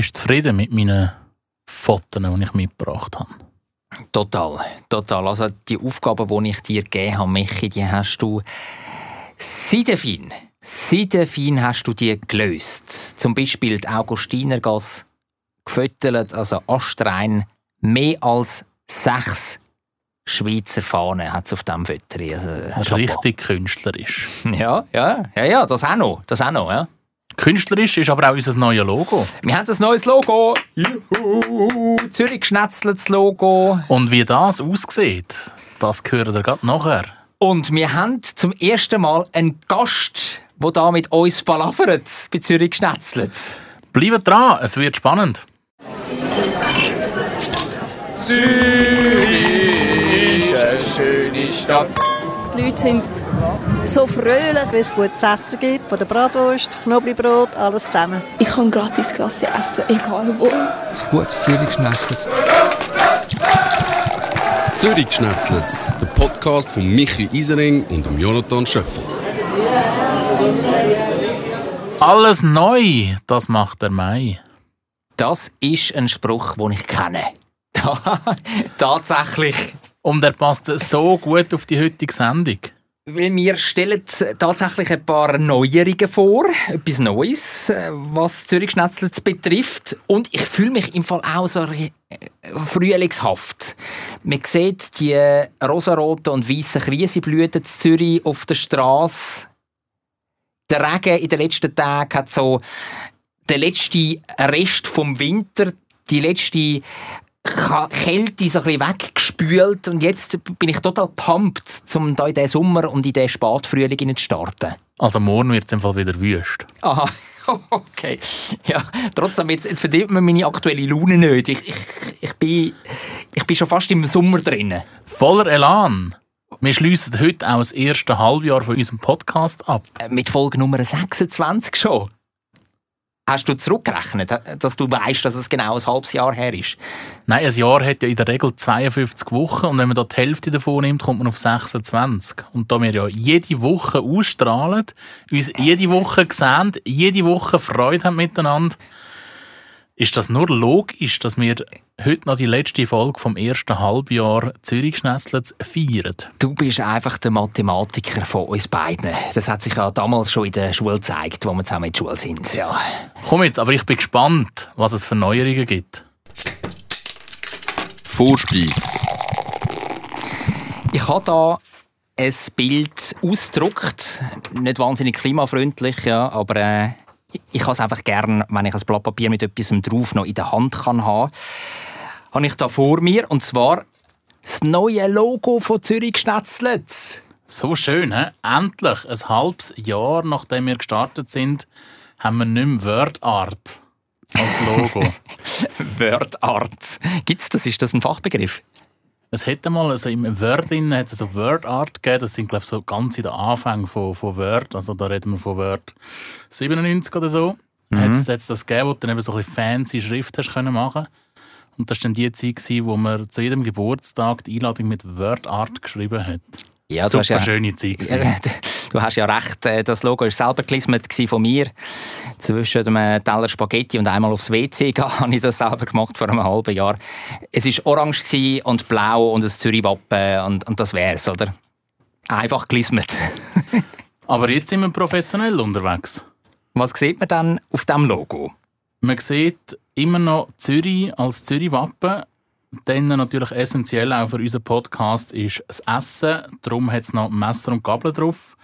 Bist du zufrieden mit meinen Fotos, die ich mitgebracht habe? Total, total. Also die Aufgaben, die ich dir gegeben habe, Michi, die hast du seidefein, seidefein hast du die gelöst. Zum Beispiel die Augustinergasse gefüttert, also astrein, mehr als sechs Schweizer Fahnen hat es auf diesem Foto. Also, Richtig künstlerisch. Ja, ja, ja, ja, das auch noch, das auch noch, ja. Künstlerisch ist aber auch unser neues Logo. Wir haben ein neues Logo. Juhu. Zürich geschnetzeltes Logo. Und wie das aussieht, das hören wir gerade nachher. Und wir haben zum ersten Mal einen Gast, der da mit uns palavert bei Zürich geschnetzelt. Bleibt dran, es wird spannend. Zürich ist eine schöne Stadt. Die Leute sind so fröhlich, wenn es gutes Essen gibt, von der Bratwurst, Knoblauchbrot, alles zusammen. Ich kann gratis Klasse essen, egal wo. Ein gutes Zürich schnetzelt. Zürich schnetzelt, der Podcast von Michi Isering und Jonathan Schöffel. Alles neu, das macht der Mai. Das ist ein Spruch, den ich kenne. Tatsächlich. Und er passt so gut auf die heutige Sendung. Weil wir stellen tatsächlich ein paar Neuerungen vor, etwas Neues, äh, was Zürich betrifft. Und ich fühle mich im Fall auch so äh, frühlingshaft. Man sieht die rosaroten und weißen Krisenblüten in Zürich auf der Straße. Der Regen in den letzten Tagen hat so den letzten Rest vom Winter, die letzte Kälte so ein bisschen weggespült und jetzt bin ich total pumped, um da in diesen Sommer und in diesen Spätfrühling zu starten. Also morgen wird es im Fall wieder wüst. Aha, okay. Ja, trotzdem, jetzt, jetzt verdient man meine aktuelle Laune nicht. Ich, ich, ich, bin, ich bin schon fast im Sommer drin. Voller Elan. Wir schließen heute auch das erste Halbjahr von unserem Podcast ab. Äh, mit Folge Nummer 26 schon. Hast du zurückgerechnet, dass du weißt, dass es genau ein halbes Jahr her ist? Nein, ein Jahr hat ja in der Regel 52 Wochen und wenn man da die Hälfte davon nimmt, kommt man auf 26. Und da wir ja jede Woche ausstrahlen, uns jede Woche sehen, jede Woche Freude haben miteinander, ist das nur logisch, dass wir heute noch die letzte Folge vom ersten Halbjahr Zürich feiern? Du bist einfach der Mathematiker von uns beiden. Das hat sich ja damals schon in der Schule gezeigt, wo wir zusammen in der Schule sind. Ja. Komm jetzt, aber ich bin gespannt, was es für Neuerungen gibt. Vorspeis. Ich habe da ein Bild ausgedruckt. Nicht wahnsinnig klimafreundlich, ja, aber äh, ich habe es einfach gern, wenn ich ein Blatt Papier mit etwas drauf noch in der Hand kann haben. Habe ich da vor mir und zwar das neue Logo von Zürich Schnetzlitz. So schön, he? endlich ein halbes Jahr nachdem wir gestartet sind, haben wir nicht mehr WordArt als Logo. WordArt. Gibt's das? Ist das ein Fachbegriff? Es hätte mal also im Word drin, hat es so WordArt gegeben. Das sind glaube ich so ganz in den Anfängen von, von Word. Also da reden wir von Word 97 oder so. Mhm. Hat es das gegeben, wo du dann eben so ein bisschen fancy Schrift hast können machen. Und das war dann die Zeit, wo man zu jedem Geburtstag die Einladung mit WordArt geschrieben hat. Ja, Super ja, schöne Zeit. du hast ja recht, äh, das Logo war selber gelismet von mir. Zwischen dem Teller Spaghetti und einmal aufs WC gehen, habe ich das selber gemacht vor einem halben Jahr. Es war orange und blau und ein Zürich-Wappen und, und das wär's, oder? Einfach gelismet. Aber jetzt sind wir professionell unterwegs. Was sieht man dann auf dem Logo? Man sieht immer noch Zürich als Zürich-Wappen dann natürlich essentiell auch für unseren Podcast ist das Essen. Darum hat es noch Messer und Gabel drauf.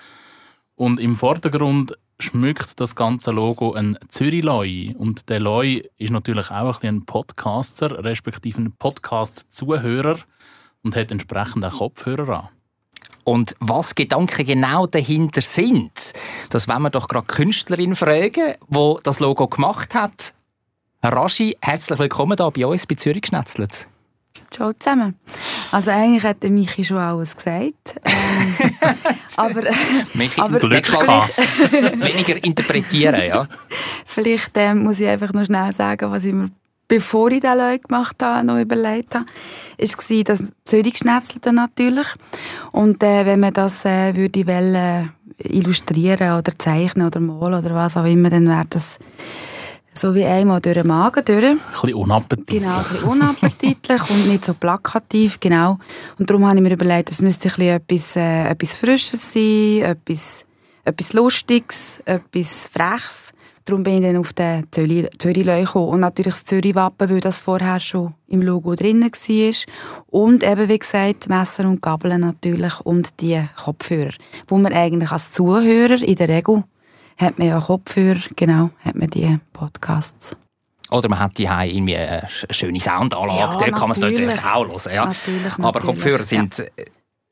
Und im Vordergrund schmückt das ganze Logo ein Zürich-Loi. Und der Loi ist natürlich auch ein, ein Podcaster, respektive ein Podcast-Zuhörer und hat entsprechend auch Kopfhörer an. Und was Gedanken genau dahinter sind, das wollen wir doch gerade Künstlerin fragen, die das Logo gemacht hat. Rashi, herzlich willkommen hier bei uns bei Zürich Schnetzlitz. Ciao zusammen. Also eigentlich hat der Michi schon alles gesagt. Ähm, aber, Michi, aber Glück weniger interpretieren, ja. Vielleicht äh, muss ich einfach noch schnell sagen, was ich mir bevor ich den Leute gemacht habe, noch überlegt habe, war das Zürich geschnetzelte natürlich. Und äh, wenn man das äh, würde wollen, illustrieren oder zeichnen oder malen oder was auch immer, dann wäre das so wie einmal durch den Magen durch. Ein bisschen unappetitlich. Genau, ein bisschen unappetitlich und nicht so plakativ, genau. Und darum habe ich mir überlegt, es müsste ein bisschen etwas, äh, etwas Frisches sein, etwas, etwas Lustiges, etwas Freches. Darum bin ich dann auf den Zürich- Zürich-Leu gekommen. Und natürlich das Zürich-Wappen, weil das vorher schon im Logo drin war. Und eben, wie gesagt, Messer und Gabeln natürlich und die Kopfhörer. Wo man eigentlich als Zuhörer in der Regel hat man ja Kopfhörer, genau, hat man die Podcasts. Oder man hat die irgendwie eine sch- schöne Soundanlage, Ja, dort kann man es natürlich auch hören. Ja. Natürlich, Aber Kopfhörer ja. sind äh,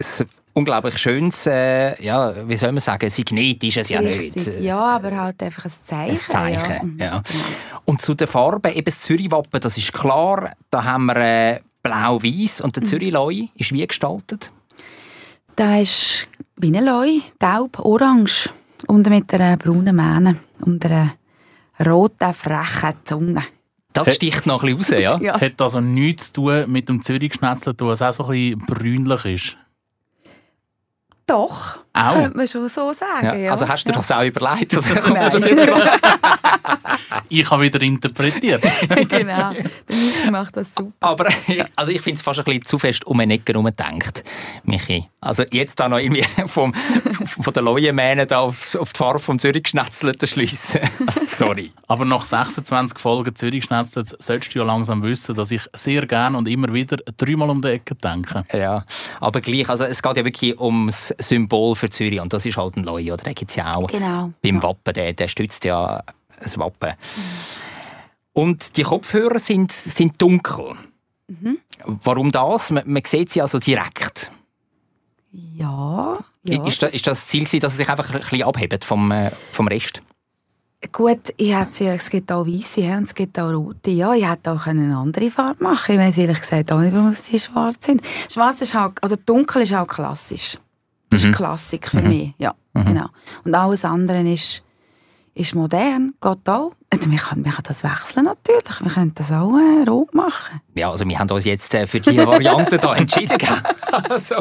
ein unglaublich schönes, äh, ja, wie soll man sagen, Signet ist es ja Richtig. nicht. Ja, aber halt einfach ein Zeichen. Ein Zeichen, ja. ja. Mhm, genau. Und zu den Farben, eben das Zürich-Wappen, das ist klar, da haben wir äh, blau-weiß und Mhm. der Zürich-Leu ist wie gestaltet? Da ist wie ein Leu, gelb, orange und mit einer braunen Mähne und einer roten, frechen Zunge. Das sticht noch ein bisschen raus, ja? Ja. Hat also nichts zu tun mit dem Zürich-Schnetzler, das auch so ein bisschen brünlich ist. Doch, Auch? könnte man schon so sagen. Ja. Ja. Also hast du ja. das auch überlegt? Oder kommt dir das jetzt? Ich habe wieder interpretiert. genau, der Michi macht das super. Aber ich, also ich finde es fast ein bisschen zu fest um eine Ecke herum gedacht, Michi. Also jetzt da noch irgendwie vom, von der Leuenmähne da auf, auf die Farbe vom Zürich geschnetzelten schliessen. Also, sorry. Aber nach 26 Folgen Zürich-Schnetzler solltest du ja langsam wissen, dass ich sehr gerne und immer wieder dreimal um die Ecke denke. Ja, aber gleich, also es geht ja wirklich ums Symbol für Zürich und das ist halt ein Leu, oder? Den gibt es ja auch Genau. beim Wappen, der, der stützt ja das Wappen. Und die Kopfhörer sind, sind dunkel. Warum das? Man, man sieht sie also direkt. Ja, ja. Ist, da, ist das Ziel, dass sie sich einfach ein bisschen abheben vom, äh, vom Rest? Gut, ich hätte sie, es gibt auch weiße und es gibt auch rote. Ja, ich hätte auch eine andere Farbe machen Ich weiß ehrlich gesagt auch nicht, warum sie schwarz sind. Schwarz ist halt, also dunkel ist auch klassisch. Das ist Klassik für mich, ja, genau. Und alles andere ist, ist modern, geht auch. Also wir, können, wir können das wechseln natürlich, wir können das auch äh, rot machen. Ja, also wir haben uns jetzt äh, für diese Variante da entschieden. also,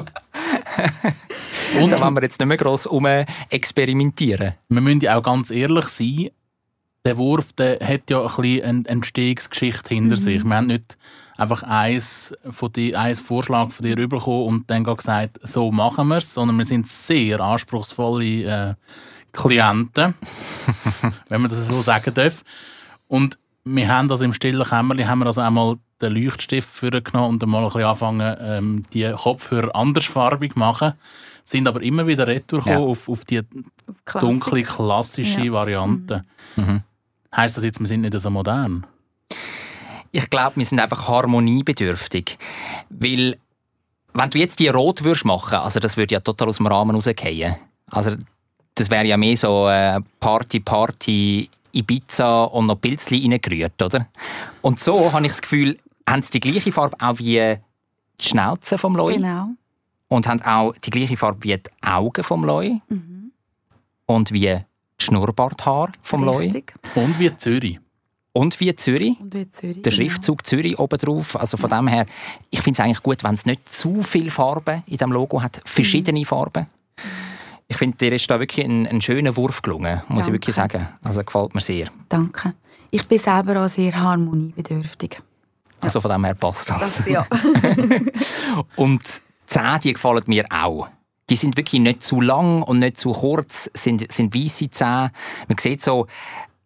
und da wollen wir jetzt nicht mehr gross um experimentieren. Wir müssen ja auch ganz ehrlich sein, der Wurf der hat ja ein bisschen eine Entstehungsgeschichte hinter sich. Wir haben nicht einfach eins von die, eins Vorschlag von dir bekommen und dann gesagt, so machen wir es, sondern wir sind sehr anspruchsvolle äh, Klienten, wenn man das so sagen darf. Und wir haben das im stillen Kämmerchen, haben wir also einmal den Leuchtstift vorgenommen und dann mal ein bisschen angefangen, ähm, die Kopfhörer andersfarbig zu machen. Sind aber immer wieder retour Ja. auf, auf die dunkle, klassische Ja. Variante. Heißt das jetzt, wir sind nicht so modern? Ich glaube, wir sind einfach harmoniebedürftig. Weil, wenn du jetzt die rot würdest machen, also das würde ja total aus dem Rahmen rausgehen. Also das wäre ja mehr so äh, Party, Party, Ibiza und noch Pilzli reingerührt, oder? Und so habe ich das Gefühl, haben sie die gleiche Farbe auch wie die Schnauze vom Leu Genau. und haben auch die gleiche Farbe wie die Augen vom Leu und wie Schnurrbarthaar vom Leu Richtig. Und wie Zürich. und wie Zürich. Und wie Zürich. Der genau. Schriftzug Zürich oben drauf. Also von dem her, ich finde es eigentlich gut, wenn es nicht zu viele Farben in dem Logo hat. Verschiedene Mhm. Farben. Ich finde, dir ist da wirklich ein, ein schöner Wurf gelungen, muss ich Danke. wirklich sagen. Also gefällt mir sehr. Danke. Ich bin selber auch sehr harmoniebedürftig. Also von dem her passt das. Das, ja. Und die Zähne, die gefallen mir auch. Die sind wirklich nicht zu lang und nicht zu kurz, sind, sind weisse Zähne. Man sieht so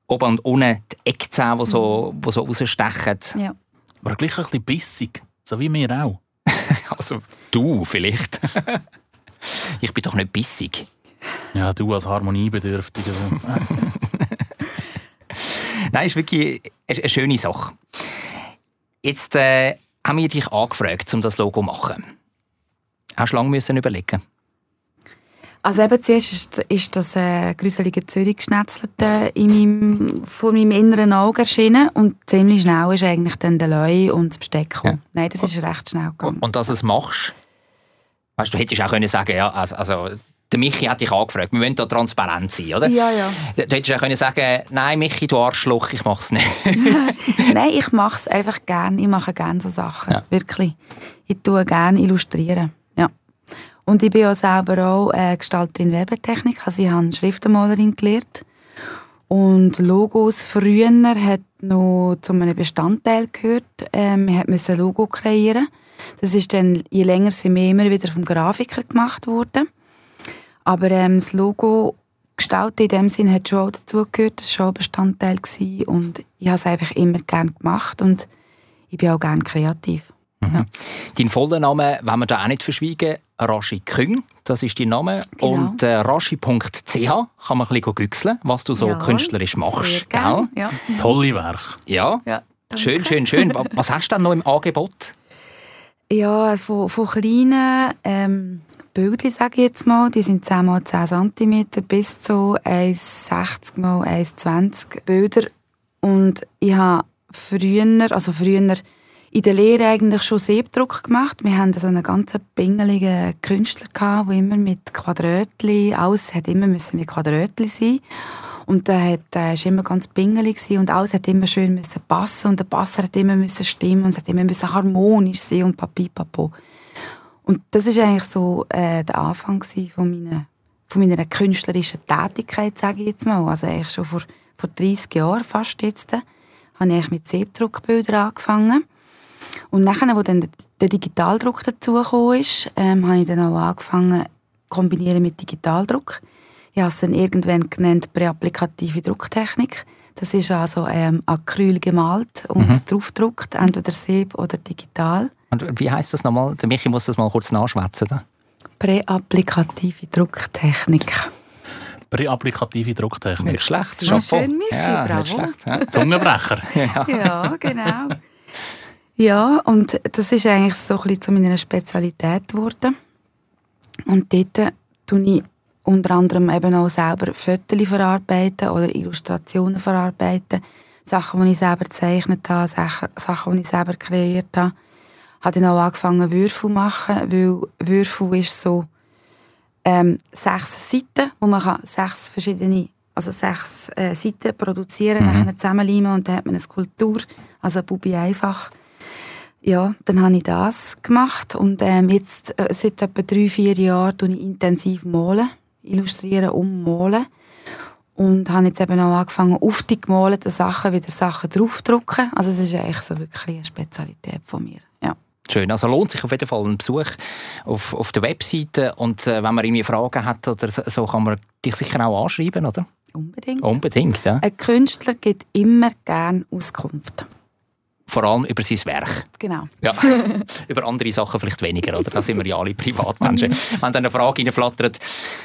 oben und unten die Eckzähne, die so, Mhm. die so rausstechen. ja. Aber gleich ein bisschen bissig. So wie wir auch. Also du vielleicht. ich bin doch nicht bissig. Ja, du als Harmoniebedürftiger. Nein, ist wirklich eine, eine schöne Sache. Jetzt äh, haben wir dich angefragt, um das Logo zu machen. Hast du lange müssen überlegen? Also eben zuerst ist, ist das äh, gruselige Zürich geschnetzelte in meinem, vor meinem inneren Auge erschienen und ziemlich schnell ist eigentlich dann der Leu und das Besteck gekommen. Nein, das ist recht schnell gegangen. Und, und dass du es machst, weißt, du hättest auch können sagen, ja, also, also der Michi hat dich angefragt. Wir wollen da transparent sein, oder? Ja, ja. Du hättest auch können sagen, nein, Michi, du Arschloch, ich mach's nicht. Nein, ich mache es einfach gerne. Ich mache gerne so Sachen. Ja. Wirklich. Ich tue gerne illustrieren. Ja. Und ich bin auch selber auch äh, Gestalterin Werbetechnik. Also ich habe Schriftenmalerin gelernt. Und Logos früher hat noch zu einem Bestandteil gehört. Ähm, wir mussten ein Logo kreieren. Das ist dann, je länger sie mehr immer wieder vom Grafiker gemacht worden. Aber ähm, das Logo gestalten in dem Sinn hat schon auch dazugehört. Das war schon ein Bestandteil. Gewesen. Und ich habe es einfach immer gerne gemacht und ich bin auch gerne kreativ. Mhm. Dein voller Name, wenn wir da auch nicht verschweigen, Rashi Küng, das ist dein Name. Genau. Und äh, rashi.ch kann man ein bisschen güchseln, was du so Ja, künstlerisch Sehr machst. gerne. Ja. Tolle Werk. Ja, Ja, schön, schön, schön. Wa- Was hast du denn noch im Angebot? Ja, von, von kleinen ähm, Bildchen, sage ich jetzt mal, die sind 10 mal 10 cm bis zu 1,60 mal 1,20 Bilder. Und ich habe früher, also früher in der Lehre eigentlich schon Siebdruck gemacht. Wir hatten so einen ganz pingeligen Künstler, der immer mit Quadrötchen, alles hat immer müssen mit Quadrötchen sein und der hat, äh, ist immer ganz pingelig und alles hat immer schön müssen passen und der Passer hat immer müssen stimmen und es hat immer müssen harmonisch sein und papipapo. Und das ist eigentlich so äh, der Anfang von meiner, von meiner künstlerischen Tätigkeit, sage ich jetzt mal. Also eigentlich schon vor, vor 30 Jahren fast jetzt, äh, habe ich mit Siebdruckbildern angefangen. Und nachher, wo dann der Digitaldruck dazugekommen ist, ähm, habe ich dann auch angefangen kombinieren mit Digitaldruck. Ich habe es dann irgendwann genannt präapplikative Drucktechnik. Das ist also ähm, Acryl gemalt und Mhm. draufgedruckt, entweder Sieb oder digital. Und wie heißt das nochmal? Der Michi muss das mal kurz nachschwätzen. da. Präapplikative Drucktechnik. Präapplikative Drucktechnik. Nicht schlecht, Ja, Chapeau. schön, Michi, ja, bravo. nicht schlecht. Ja. Zungenbrecher. ja, genau. Ja, und das ist eigentlich so ein bisschen zu meiner Spezialität geworden. Und dort tue ich unter anderem eben auch selber Fotos verarbeiten oder Illustrationen verarbeiten. Sachen, die ich selber gezeichnet habe, Sachen, die ich selber kreiert habe. Ich habe dann auch angefangen, Würfel zu machen, weil Würfel ist so ähm, sechs Seiten, wo man kann sechs verschiedene, also sechs äh, Seiten produzieren, Mhm. nachher zusammenleimen und dann hat man eine Skulptur, also Bubi einfach. Ja, dann habe ich das gemacht und ähm, jetzt äh, seit etwa drei, vier Jahren tue ich intensiv malen, illustrieren und malen. Und habe jetzt eben auch angefangen, auf die gemalten Sachen wieder Sachen draufzudrucken. Also es ist eigentlich so wirklich eine Spezialität von mir. Ja. Schön. Also lohnt sich auf jeden Fall ein Besuch auf, auf der Webseite. Und äh, wenn man irgendwie Fragen hat oder so, so, kann man dich sicher auch anschreiben, oder? Unbedingt. Unbedingt, ja. Ein Künstler gibt immer gerne Auskunft. Vor allem über sein Werk. Genau. Ja. über andere Sachen vielleicht weniger, oder? Da sind wir ja alle Privatmenschen. Wenn dann eine Frage reinflattert.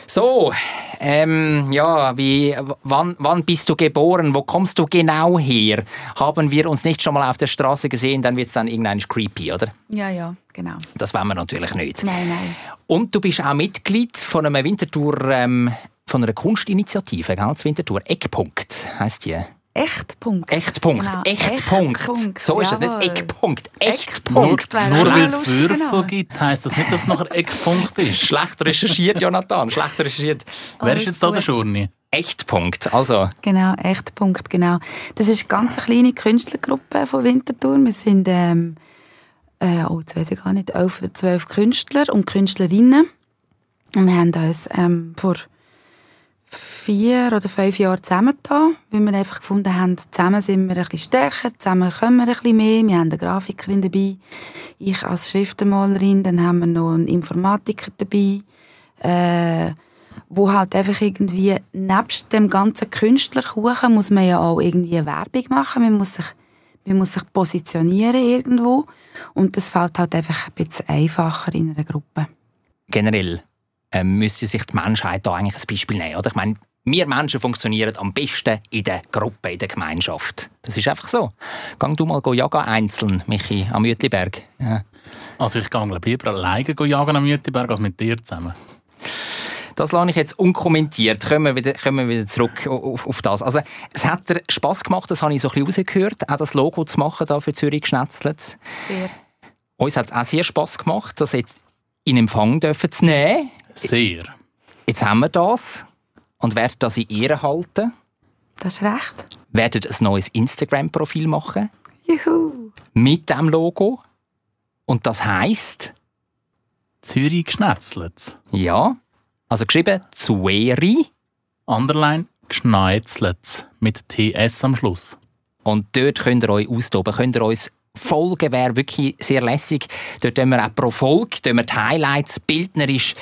So, ähm, ja, wie, wann, wann bist du geboren? Wo kommst du genau her? Haben wir uns nicht schon mal auf der Straße gesehen, dann wird es dann irgendein creepy, oder? Ja, ja, genau. Das wollen wir natürlich nicht. Nein, nein. Und du bist auch Mitglied von einem Winterthur, ähm, von einer Kunstinitiative, gell? Das Winterthur Eckpunkt heisst die. Echtpunkt. Echtpunkt, Genau, Echtpunkt. Echtpunkt, So ist jawohl. nicht Eckpunkt, Nur, Echtpunkt. nur auch weil es Würfel genau. gibt, heisst das nicht, dass es nachher Eckpunkt ist. Schlecht recherchiert, Jonathan, schlecht recherchiert. Wer ist jetzt da der Schurni? Echtpunkt, also Genau, Echtpunkt, genau. Das ist eine ganz kleine Künstlergruppe von Winterthur. Wir sind, ähm, äh, oh, jetzt weiß ich gar nicht, elf oder zwölf Künstler und Künstlerinnen. Und wir haben uns ähm, vor vier oder fünf Jahren zusammengetan, weil wir einfach gefunden haben, zusammen sind wir ein bisschen stärker, zusammen können wir ein bisschen mehr. Wir haben eine Grafikerin dabei, ich als Schriftenmalerin, dann haben wir noch einen Informatiker dabei, äh, wo halt einfach irgendwie, nebst dem ganzen Künstlerkuchen muss man ja auch irgendwie Werbung machen, man muss sich, man muss sich positionieren irgendwo und das fällt halt einfach ein bisschen einfacher in einer Gruppe. generell ähm, müsste sich die Menschheit da eigentlich ein Beispiel nehmen. Oder? Ich meine, wir Menschen funktionieren am besten in der Gruppe, in der Gemeinschaft. Das ist einfach so. Gang du mal go jagen einzeln, Michi, am Uetliberg. Ja. Also ich gehe lieber alleine jagen am Jütiberg als mit dir zusammen. Das lasse ich jetzt unkommentiert. Kommen wir wieder, kommen wir wieder zurück auf, auf das. Also, es hat dir Spass gemacht, das habe ich so ein bisschen rausgehört, auch das Logo zu machen da für Zürich Schnetzlitz. Sehr. Uns hat es auch sehr Spass gemacht, das jetzt in Empfang dürfen zu nehmen. Sehr. Jetzt haben wir das und werden das in Ehren halten. Das ist recht. Werden ein neues Instagram-Profil machen Juhu. mit dem Logo. Und das heißt, Zürich geschnetzelt. ja, also geschrieben Zueri Underline Zürichschneizlets mit TS am Schluss. Und dort könnt ihr euch austoben, könnt ihr uns folgen, wäre wirklich sehr lässig. Dort tun wir auch pro Folge tun wir die Highlights bildnerisch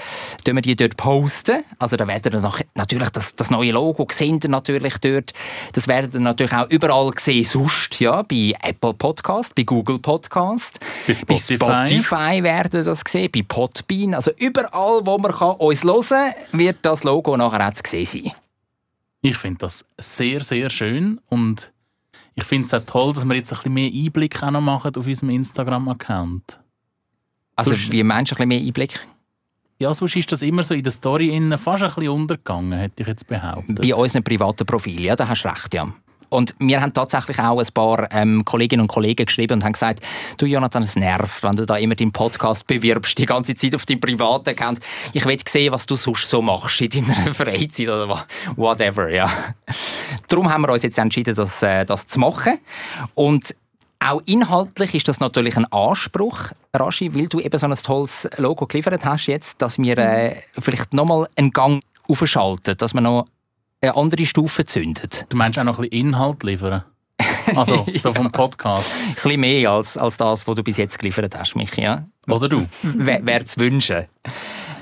tun wir die dort posten. Also da werdet ihr noch, natürlich das, das neue Logo sehen ihr natürlich dort. Das werdet ihr natürlich auch überall sehen, sonst, ja, bei Apple Podcast, bei Google Podcast, Bei Spotify. bei Spotify werden das sehen, bei Podbean, also überall, wo man kann uns hören kann, wird das Logo nachher auch zu sehen sein. Ich finde das sehr, sehr schön und ich finde es auch toll, dass wir jetzt ein bisschen mehr Einblick auch noch machen auf unserem Instagram-Account. Also Sonst- wie Menschen ein bisschen mehr Einblick Ja, sonst ist das immer so in der Story innen fast ein bisschen untergegangen, hätte ich jetzt behauptet. Bei unseren privaten Profilen, ja, da hast du recht, ja. Und wir haben tatsächlich auch ein paar ähm, Kolleginnen und Kollegen geschrieben und haben gesagt, du Jonathan, es nervt, wenn du da immer deinen Podcast bewirbst, die ganze Zeit auf deinem privaten Account. Ich will sehen, was du sonst so machst in deiner Freizeit oder whatever, ja. Darum haben wir uns jetzt entschieden, das, äh, das zu machen. Und auch inhaltlich ist das natürlich ein Anspruch, Rashi, weil du eben so ein tolles Logo geliefert hast jetzt, dass wir äh, vielleicht nochmal einen Gang aufschalten, dass wir noch eine andere Stufe zündet. Du meinst auch noch ein bisschen Inhalt liefern? Also, so vom Podcast. Ein bisschen mehr als, als das, was du bis jetzt geliefert hast, Michi. Ja? Oder du? Wäre zu wünschen.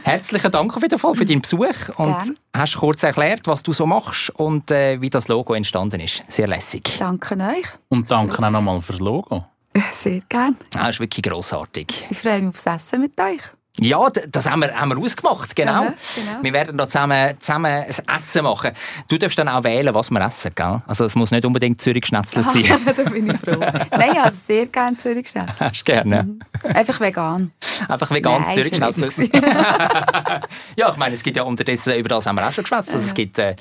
Herzlichen Dank auf jeden Fall für deinen Besuch und Gern. hast kurz erklärt, was du so machst und äh, wie das Logo entstanden ist. Sehr lässig. Danke euch. Und danke auch nochmal fürs Logo. Sehr gerne. Das ist wirklich grossartig. Ich freue mich aufs Essen mit euch. Ja, das haben wir, haben wir ausgemacht, genau. Aha, genau. Wir werden da zusammen, zusammen ein Essen machen. Du darfst dann auch wählen, was wir essen, gell? Also es muss nicht unbedingt Zürich schnetzelt sein. da bin ich froh. Nein, also sehr gerne Zürich Schnitzel. Hast du gerne? Einfach vegan. Einfach veganes Nein, Zürich ist schon schnetzelt. witzig. Ja, ich meine, es gibt ja unterdessen, über das haben wir auch schon geschwätzt. Also, es gibt, äh,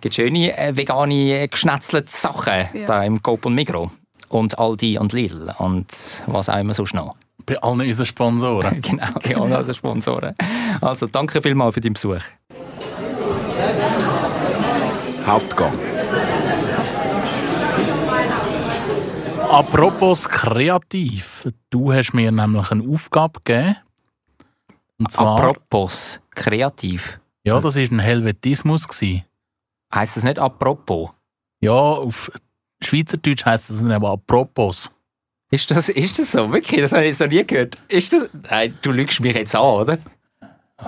gibt schöne äh, vegane geschnetzelte Sachen Ja. da im Coop und Migro. Und Aldi und Lidl und was auch immer sonst noch. Bei allen unseren Sponsoren. Genau, ja, also Sponsoren. Also danke vielmals für deinen Besuch. Hauptgang. Apropos kreativ. Du hast mir nämlich eine Aufgabe gegeben. Und zwar, Apropos, kreativ. ja, das war ein Helvetismus. Heißt das nicht apropos? Ja, auf Schweizerdeutsch heisst das aber apropos. Ist das, ist das so? Wirklich? Das habe ich jetzt noch nie gehört. Ist das? Nein, du lügst mich jetzt an, oder?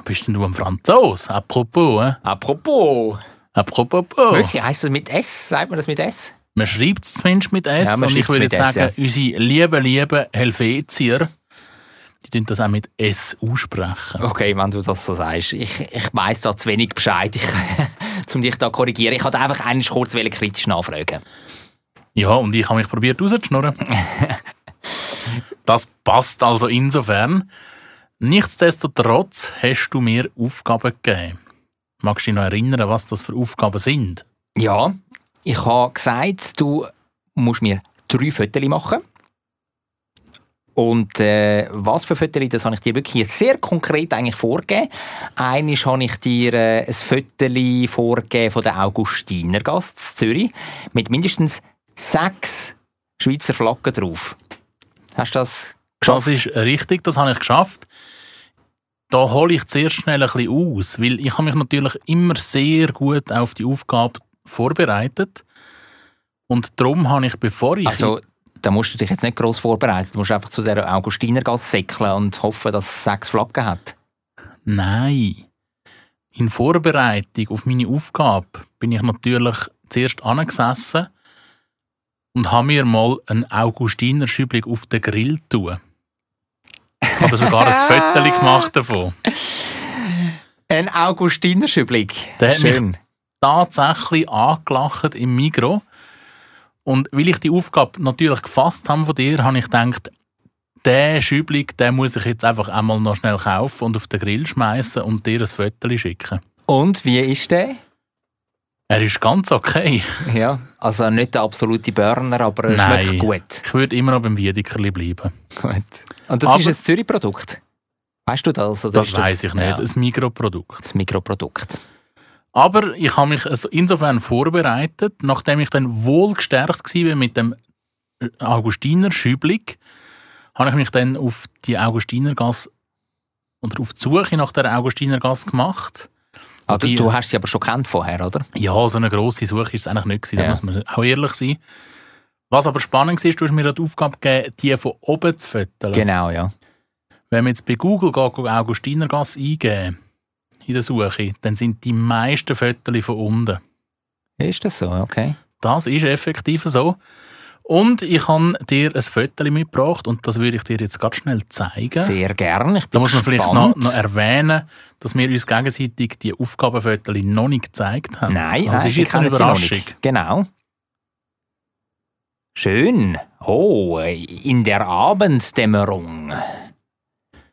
Bist denn du ein Franzos? Apropos, äh? Apropos. Apropos. Wirklich? Heißt das mit S? Sagt man das mit S? Man schreibt es zumindest mit S. Ja, und ich würde jetzt S, sagen, unsere lieben, lieben Helvetier, die tun das auch mit S aussprechen. Okay, wenn du das so sagst. Ich, ich weiss da zu wenig Bescheid, ich, um dich da zu korrigieren. Ich wollte einfach einen kurz kritisch nachfragen. Ja, und ich habe mich probiert rauszuschnurren. das passt also insofern. Nichtsdestotrotz hast du mir Aufgaben gegeben. Magst du dich noch erinnern, was das für Aufgaben sind? Ja, ich habe gesagt, du musst mir drei Fotos machen. Und äh, was für Fotos, das habe ich dir wirklich sehr konkret eigentlich vorgegeben. Eines habe ich dir äh, ein Foto vorgegeben von der Augustinergasse in Zürich mit mindestens sechs Schweizer Flaggen drauf. Hast du das Das ist richtig, das habe ich geschafft. Da hole ich zuerst schnell ein bisschen aus, weil ich habe mich natürlich immer sehr gut auf die Aufgabe vorbereitet. Und darum habe ich, bevor ich... Also, da musst du dich jetzt nicht gross vorbereiten. Du musst einfach zu der Augustinergasse säckeln und hoffen, dass es sechs Flaggen hat. Nein. In Vorbereitung auf meine Aufgabe bin ich natürlich zuerst angesessen und habe mir mal einen Augustiner Schübling auf den Grill tun. Ich habe sogar ein Foto gemacht davon. Ein Augustinerschübling. Der hat mich-. Tatsächlich angelacht im Migro. Und weil ich die Aufgabe natürlich gefasst habe von dir, habe ich gedacht, den Schübling, den muss ich jetzt einfach einmal noch schnell kaufen und auf den Grill schmeißen und dir ein Foto schicken. Und wie ist der? Er ist ganz okay. Ja, also nicht der absolute Burner, aber er Nein. schmeckt gut. Ich würde immer noch beim Wiedekerli bleiben. gut. Und das Aber- ist ein Zürich-Produkt? Weißt du das? Oder Das weiß ich nicht. Ja, Ein Mikroprodukt. das Mikroprodukt. Aber ich habe mich also insofern vorbereitet, nachdem ich dann wohl gestärkt war mit dem Augustiner Schüblig, habe ich mich dann auf die Augustinergasse oder auf die Suche nach der Augustinergasse gemacht Du, Die- du hast sie aber schon kennt vorher, oder? Ja, so eine grosse Suche ist es eigentlich nicht gewesen, da Ja. muss man auch ehrlich sein. Was aber spannend war, du hast mir die Aufgabe gegeben, die von oben zu fotografieren. Genau, ja. Wenn man jetzt bei Google Augustinergasse eingeben, in der Suche, dann sind die meisten Fotos von unten. Ist das so? Okay. Das ist effektiv so. Und ich habe dir ein Foto mitgebracht und das würde ich dir jetzt ganz schnell zeigen. Sehr gern. Ich bin Da muss man vielleicht noch, noch erwähnen, dass wir uns gegenseitig die Aufgabenfotos noch nicht gezeigt haben. Nein, das nein, ist jetzt eine Überraschung. Genau. Schön. Oh, in der Abenddämmerung.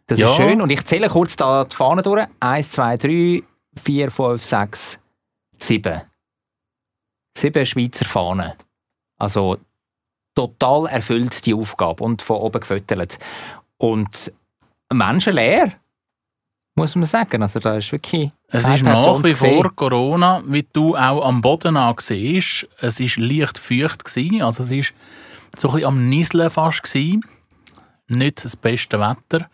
Das Ja. ist schön. Und ich zähle kurz da die Fahne durch. Eins, zwei, drei, vier, fünf, sechs, sieben. Sieben Schweizer Fahnen. Also total erfüllt die Aufgabe und von oben gefüttert. Und menschenleer, muss man sagen. Also da ist wirklich Es ist Person nach wie vor Corona, wie du auch am Boden an siehst. Es war leicht feucht. Gewesen, also es war so ein bisschen am Nieseln fast. Gewesen. Nicht das beste Wetter.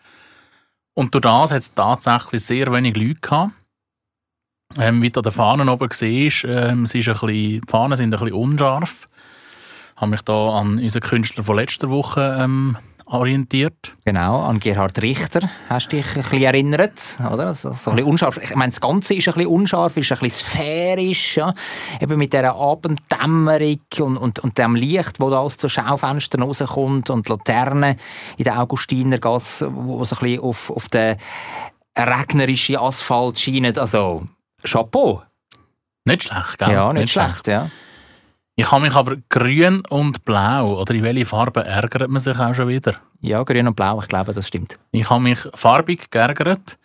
Und durch das hat es tatsächlich sehr wenig Leute gehabt. Ähm, wie du an den Fahnen oben siehst, ähm, es ist ein bisschen, die Fahnen sind ein bisschen unscharf. Habe mich da an unseren Künstler von letzter Woche ähm, orientiert. Genau, an Gerhard Richter hast du dich ein bisschen erinnert, oder? So, so ein bisschen unscharf. Ich meine, das Ganze ist ein bisschen unscharf, ist ein bisschen sphärisch, ja? eben mit dieser Abenddämmerung und, und, und dem Licht, wo da aus den Schaufenstern rauskommt und die Laterne in der Augustinergasse, wo so ein bisschen auf, auf den regnerischen Asphalt scheint. Also, Chapeau. Nicht schlecht, gell? Ja, nicht, schlecht, ja. Ich habe mich aber grün und blau, oder in welche Farbe ärgert man sich auch schon wieder? Ja, grün und blau, ich glaube, das stimmt. Ich habe mich farbig geärgert,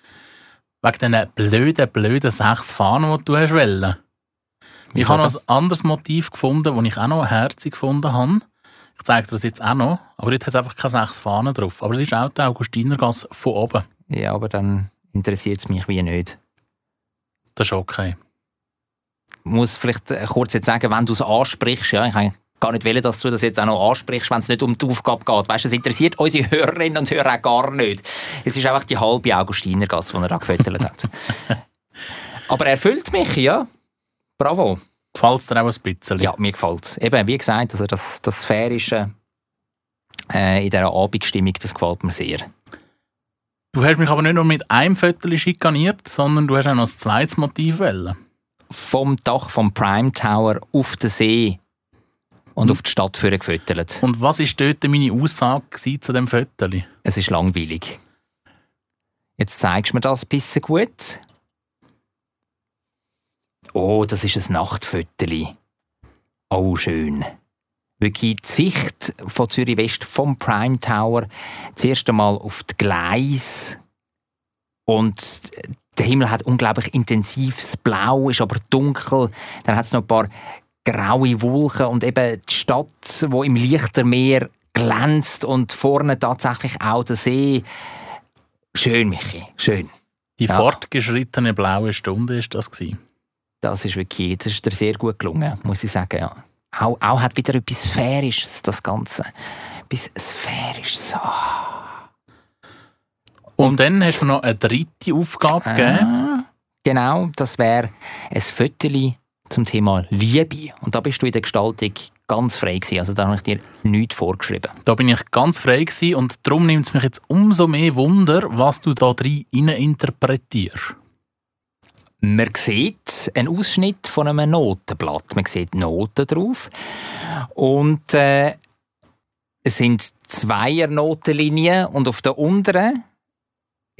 wegen diesen blöden, blöden sechs Fahnen, die du hast wollen. Ich Wieso habe noch ein anderes Motiv gefunden, das ich auch noch herzig gefunden habe. Ich zeige dir das jetzt auch noch, aber jetzt hat es einfach keine sechs Fahnen drauf. Aber es ist auch die Augustinergasse von oben. Ja, aber dann interessiert es mich wie nicht. Das ist okay. Ich muss vielleicht äh, kurz jetzt sagen, wenn du es ansprichst, ja, ich kann gar nicht wollen, dass du das jetzt auch noch ansprichst, wenn es nicht um die Aufgabe geht. Weißt du, das interessiert unsere Hörerinnen und Hörer auch gar nicht. Es ist einfach die halbe Augustinergasse, die er da gefüttert hat. Aber er erfüllt mich, ja. Bravo. Gefällt es dir auch ein bisschen? Ja, mir gefällt es. Eben, wie gesagt, also das, das Sphärische äh, in dieser Abendstimmung, das gefällt mir sehr. Du hast mich aber nicht nur mit einem Viertel schikaniert, sondern du hast auch noch ein zweites Motiv wollen. Vom Dach vom Prime Tower auf den See und Mhm. auf die Stadt führen gefüttert. Und was war dort meine Aussage zu dem Viertel? Es ist langweilig. Jetzt zeigst du mir das ein bisschen gut. Oh, das ist ein Nachtfoto. Oh, schön. Wirklich die Sicht von Zürich West vom Prime Tower. Zuerst einmal auf die Gleis. Und der Himmel hat unglaublich intensives Blau, ist aber dunkel. Dann hat es noch ein paar graue Wolken und eben die Stadt, wo im Lichtermeer glänzt und vorne tatsächlich auch der See. Schön, Michi, schön. Die Ja. fortgeschrittene blaue Stunde ist das gewesen. Das ist wirklich, das ist dir sehr gut gelungen, muss ich sagen. Ja. Auch, auch hat wieder etwas Sphärisches, das Ganze. Etwas Sphärisches. Ah. Und, dann hast du noch eine dritte Aufgabe gegeben. Ah, genau, das wäre ein Foto zum Thema Liebe. Und da bist du in der Gestaltung ganz frei gewesen. Also da habe ich dir nichts vorgeschrieben. Da bin ich ganz frei gewesen und darum nimmt es mich jetzt umso mehr Wunder, was du da drin interpretierst. Man sieht einen Ausschnitt von einem Notenblatt. Man sieht Noten drauf. Und äh, es sind zweier Notenlinien und auf der unteren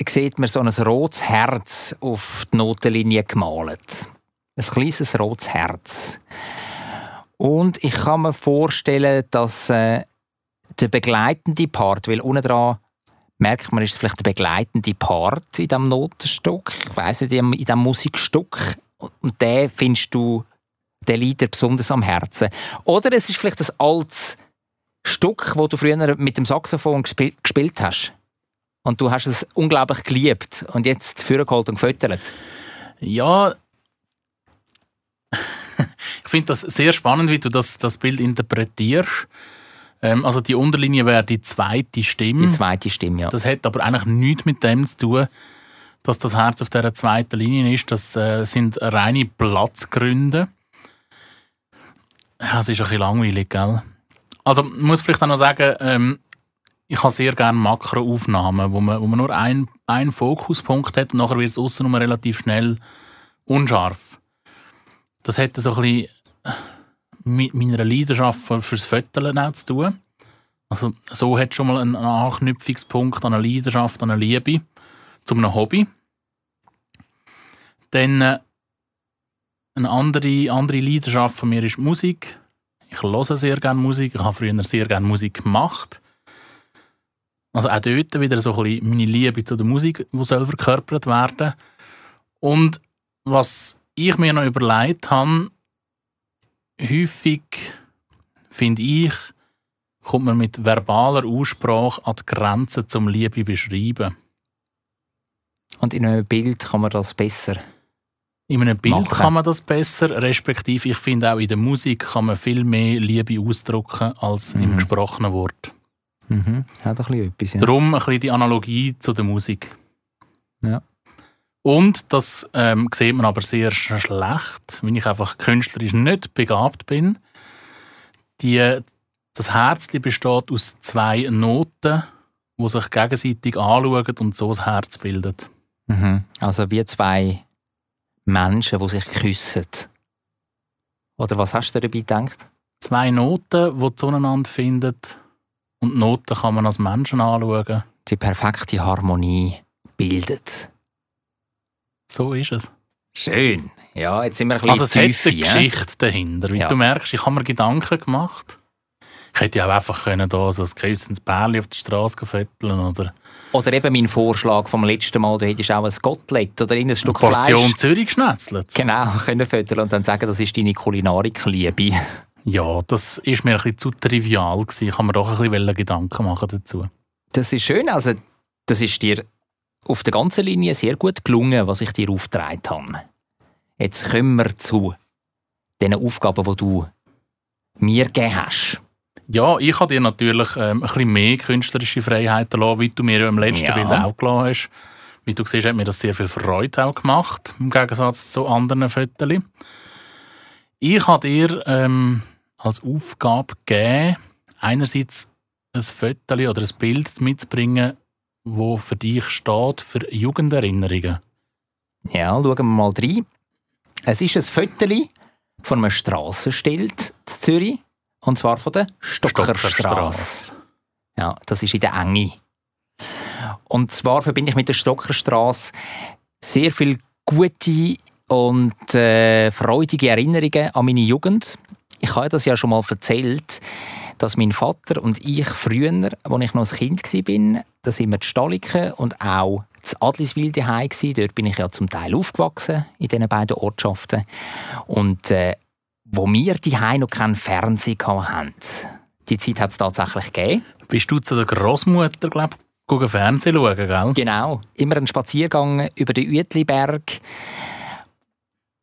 sieht man so ein rotes Herz auf die Notenlinie gemalt. Ein kleines rotes Herz. Und ich kann mir vorstellen, dass äh, der begleitende Part, weil unten dran merkt man, ist vielleicht der begleitende Part in diesem Notenstück, ich weiss nicht, in diesem Musikstück. Und den findest du, den liegt dir besonders am Herzen. Oder es ist vielleicht ein altes Stück, das du früher mit dem Saxophon gesp gespielt hast. Und du hast es unglaublich geliebt und jetzt vorgeholt und gefüttert. Ja, ich finde das sehr spannend, wie du das, das Bild interpretierst. Ähm, also die Unterlinie wäre die zweite Stimme. Die zweite Stimme, ja. Das hat aber eigentlich nichts mit dem zu tun, dass das Herz auf dieser zweiten Linie ist. Das äh, sind reine Platzgründe. Es ist ein bisschen langweilig, gell? Also, man muss vielleicht auch noch sagen, ähm, ich habe sehr gerne Makroaufnahmen, wo man, wo man nur einen, einen Fokuspunkt hat und nachher wird es aussen relativ schnell unscharf. Das hätte so ein bisschen mit meiner Leidenschaft fürs Föteln auch zu tun. Also, so hat schon mal einen Anknüpfungspunkt an eine Leidenschaft, an eine Liebe zu einem Hobby. Dann äh, eine andere, andere Leidenschaft von mir ist Musik. Ich höre sehr gerne Musik. Ich habe früher sehr gerne Musik gemacht. Also auch dort wieder so ein bisschen meine Liebe zu der Musik, die soll verkörpert werden. Und was ich mir noch überlegt habe, häufig finde ich, kommt man mit verbaler Aussprache an die Grenzen zum Liebe beschreiben. Und in einem Bild kann man das besser. In einem Bild machen. kann man das besser, respektive ich finde auch in der Musik kann man viel mehr Liebe ausdrücken als im Mhm. gesprochenen Wort. Mhm. Hat ein bisschen etwas, ja. Darum ein bisschen die Analogie zu der Musik. Ja. Und das ähm, sieht man aber sehr sch- schlecht, wenn ich einfach künstlerisch nicht begabt bin. Die, das Herzli besteht aus zwei Noten, die sich gegenseitig anschauen und so das Herz bildet. Mhm. Also wie zwei Menschen, die sich küssen. Oder was hast du dabei gedacht? Zwei Noten, die zueinander finden. Und Noten kann man als Menschen anschauen. Die perfekte Harmonie bildet. So ist es. Schön. Ja, jetzt sind wir ein bisschen Also es hat Tiefe, eine ja? Geschichte dahinter. Wie Ja. du merkst, ich habe mir Gedanken gemacht. Ich hätte ja auch einfach können, da so ein geküssenes Bärli auf der Straße föteln oder Oder eben mein Vorschlag vom letzten Mal, du hättest auch ein Kotelett oder eine Stück Portion Fleisch Zürich geschnetzelt. genau, können föteln und dann sagen, das ist deine Kulinarikliebe. Ja, das ist mir ein bisschen zu trivial gewesen. Ich habe mir doch ein bisschen Gedanken machen dazu. Das ist schön, also das ist dir auf der ganzen Linie sehr gut gelungen, was ich dir aufgetragen habe. Jetzt kommen wir zu den Aufgaben, die du mir gegeben hast. Ja, ich habe dir natürlich ähm, ein bisschen mehr künstlerische Freiheit erlassen, wie du mir ja im letzten Ja. Bild auch gelassen hast. Wie du siehst, hat mir das sehr viel Freude auch gemacht, im Gegensatz zu anderen Fotos. Ich habe dir ähm, als Aufgabe gegeben, einerseits ein Foto oder ein Bild mitzubringen, wo für dich steht, für Jugenderinnerungen. Ja, schauen wir mal rein. Es ist ein Foto von einem Strassenschild in Zürich, und zwar von der Stockerstrasse. Ja, das ist in der Enge. Und zwar verbinde ich mit der Stockerstrasse sehr viel gute und äh, freudige Erinnerungen an meine Jugend. Ich habe das ja schon mal erzählt, dass mein Vater und ich früher, als ich noch ein Kind war, da sind wir in Staliken und auch in Adliswil daheim. Dort bin ich ja zum Teil aufgewachsen, in diesen beiden Ortschaften. Und äh, wo wir daheim noch keinen Fernseher hatten, die Zeit hat es tatsächlich gegeben. Bist du zu der Großmutter, glaube ich, Fernsehen schauen, gell? Genau. Immer einen Spaziergang über den Uetliberg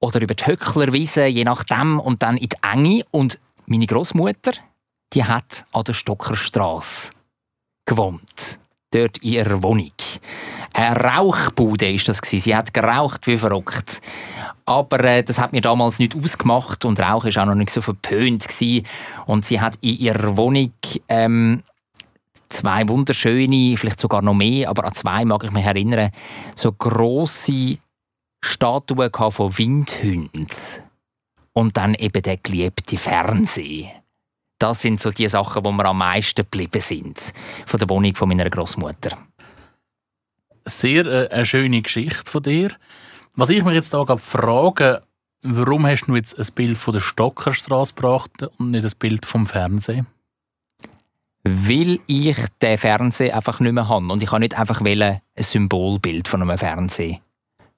oder über die Höcklerwiese, je nachdem, und dann in die Enge. Und meine Großmutter, die hat an der Stockerstrasse gewohnt. Dort in ihrer Wohnung. Eine Rauchbude ist das. Sie hat geraucht wie verrückt. Aber äh, das hat mir damals nicht ausgemacht und Rauch ist auch noch nicht so verpönt gewesen. Und sie hat in ihrer Wohnung ähm, zwei wunderschöne, vielleicht sogar noch mehr, aber an zwei mag ich mich erinnern, so große Statuen von Windhunden. Und dann eben der geliebte Fernseher. Das sind so die Sachen, wo mir am meisten geblieben sind von der Wohnung von meiner Großmutter. Sehr äh, eine schöne Geschichte von dir. Was ich mich jetzt da frage, warum hast du jetzt ein Bild von der Stockerstraße gebracht und nicht ein Bild vom Fernsehen? Weil ich den Fernseher einfach nicht mehr habe. Und ich habe nicht einfach ein Symbolbild von einem Fernseher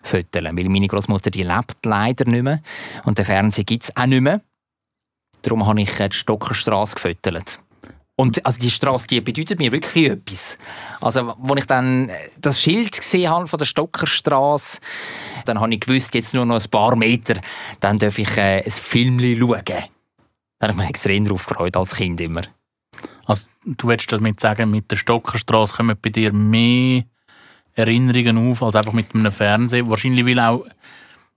föteln. Weil meine Großmutter die lebt leider nicht mehr. Und den Fernseher gibt es auch nicht mehr. Darum habe ich die Stockerstraße gefüttert. Und also die Straße, die bedeutet mir wirklich etwas. Also, als ich dann äh, das Schild gesehen habe von der Stockerstraße, dann habe ich gewusst, jetzt nur noch ein paar Meter, dann darf ich äh, ein Film schauen. Da habe ich mich extrem darauf gefreut, als Kind immer. Also, du willst damit sagen, mit der Stockerstraße kommen bei dir mehr Erinnerungen auf als einfach mit einem Fernsehen. Wahrscheinlich, weil auch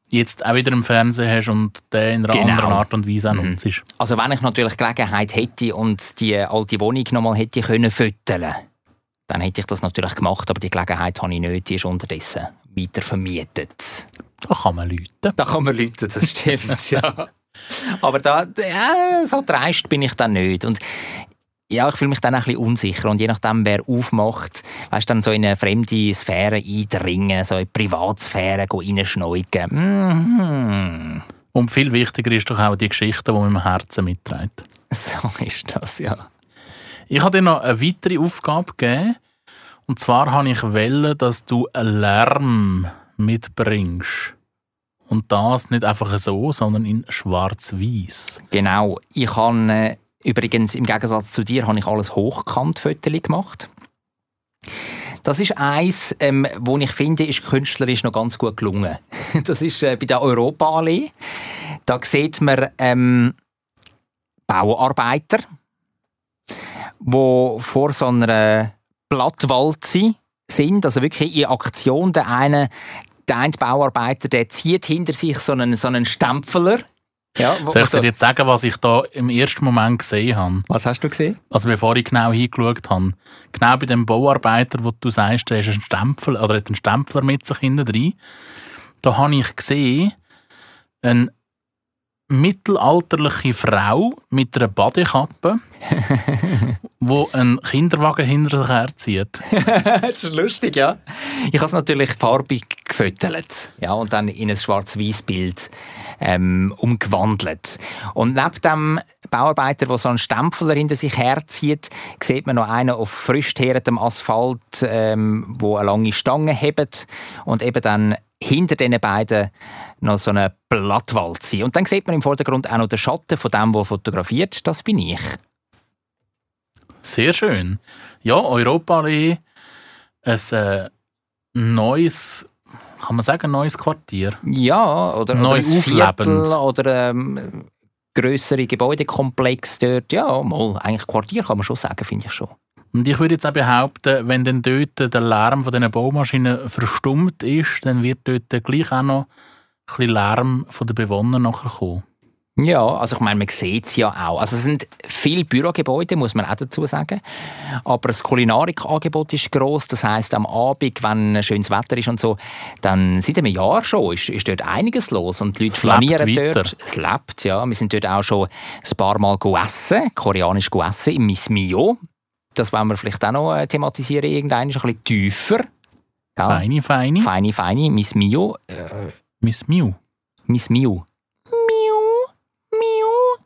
jetzt auch wieder einen Fernseher hast und den in einer Genau. anderen Art und Weise auch Mhm. nutzt. Also wenn ich natürlich Gelegenheit hätte und die alte Wohnung nochmal hätte können fütteln, dann hätte ich das natürlich gemacht, aber die Gelegenheit habe ich nicht, die ist unterdessen weiter vermietet. Da kann man läuten. Da kann man Leute, das stimmt, ja. Aber da, ja, so dreist bin ich dann nicht. Und ja, ich fühle mich dann ein bisschen unsicher. Und je nachdem, wer aufmacht, weißt du, dann so in eine fremde Sphäre eindringen, so in die Privatsphäre reinschneugen. Mhm. Und viel wichtiger ist doch auch die Geschichte, die man im Herzen mitträgt. So ist das, ja. Ich habe dir noch eine weitere Aufgabe gegeben. Und zwar habe ich wollen, dass du einen Lärm mitbringst. Und das nicht einfach so, sondern in schwarz-weiß. Genau. Ich habe übrigens im Gegensatz zu dir habe ich alles hochkant gemacht. Das ist eins, ähm, wo ich finde, ist künstlerisch noch ganz gut gelungen. Das ist äh, bei der Europaallee. Da sieht man ähm, Bauarbeiter, wo vor so einer Blattwalze sind, also wirklich in Aktion. Der eine, der eine Bauarbeiter, der zieht hinter sich so einen, so einen Stempler. Ja, wo- Soll ich wo- dir jetzt sagen, was ich da im ersten Moment gesehen habe? was hast du gesehen? Also bevor ich genau hingeschaut habe. Genau bei dem Bauarbeiter, wo du sagst, der ist ein Stempel oder hat einen Stempler mit sich hinten drin. Da habe ich gesehen, eine mittelalterliche Frau mit einer Badekappe, wo einen Kinderwagen hinter sich herzieht. das ist lustig, ja. Ich habe es natürlich farbig gefüttert. Ja, und dann in ein schwarz-weiß Bild ähm, umgewandelt. Und neben dem Bauarbeiter, der so einen Stempel hinter sich herzieht, sieht man noch einen auf frisch geteertem Asphalt, ähm, wo eine lange Stange hebt und eben dann hinter diesen beiden noch so eine Blattwalze. Und dann sieht man im Vordergrund auch noch den Schatten von dem, der fotografiert. Das bin ich. Sehr schön. Ja, Europaallee, ein äh, neues, kann man sagen, neues Quartier. Ja, oder, Neues oder ein Viertel oder ähm, grössere Gebäudekomplex dort. Ja, mal, eigentlich Quartier kann man schon sagen, finde ich schon. Und ich würde jetzt auch behaupten, wenn dann dort der Lärm von diesen Baumaschinen verstummt ist, dann wird dort gleich auch noch ein bisschen Lärm von den Bewohnern nachher kommen. Ja, also ich meine, man sieht es ja auch. Also es sind viele Bürogebäude, muss man auch dazu sagen. Aber das Kulinarikangebot ist gross. Das heißt, am Abend, wenn schönes Wetter ist und so, dann seit einem Jahr schon ist, ist dort einiges los. Und die Leute Es flanieren dort. Es lebt, ja. Wir sind dort auch schon ein paar Mal essen, koreanisch essen, im Miss Mio. Das wollen wir vielleicht auch noch äh, thematisieren, irgendwann ein bisschen tiefer. Ja. Feine, feine. Feine, feine, Miss Mio. Äh, Miss Miu. Miss Mio. Mio, Mio.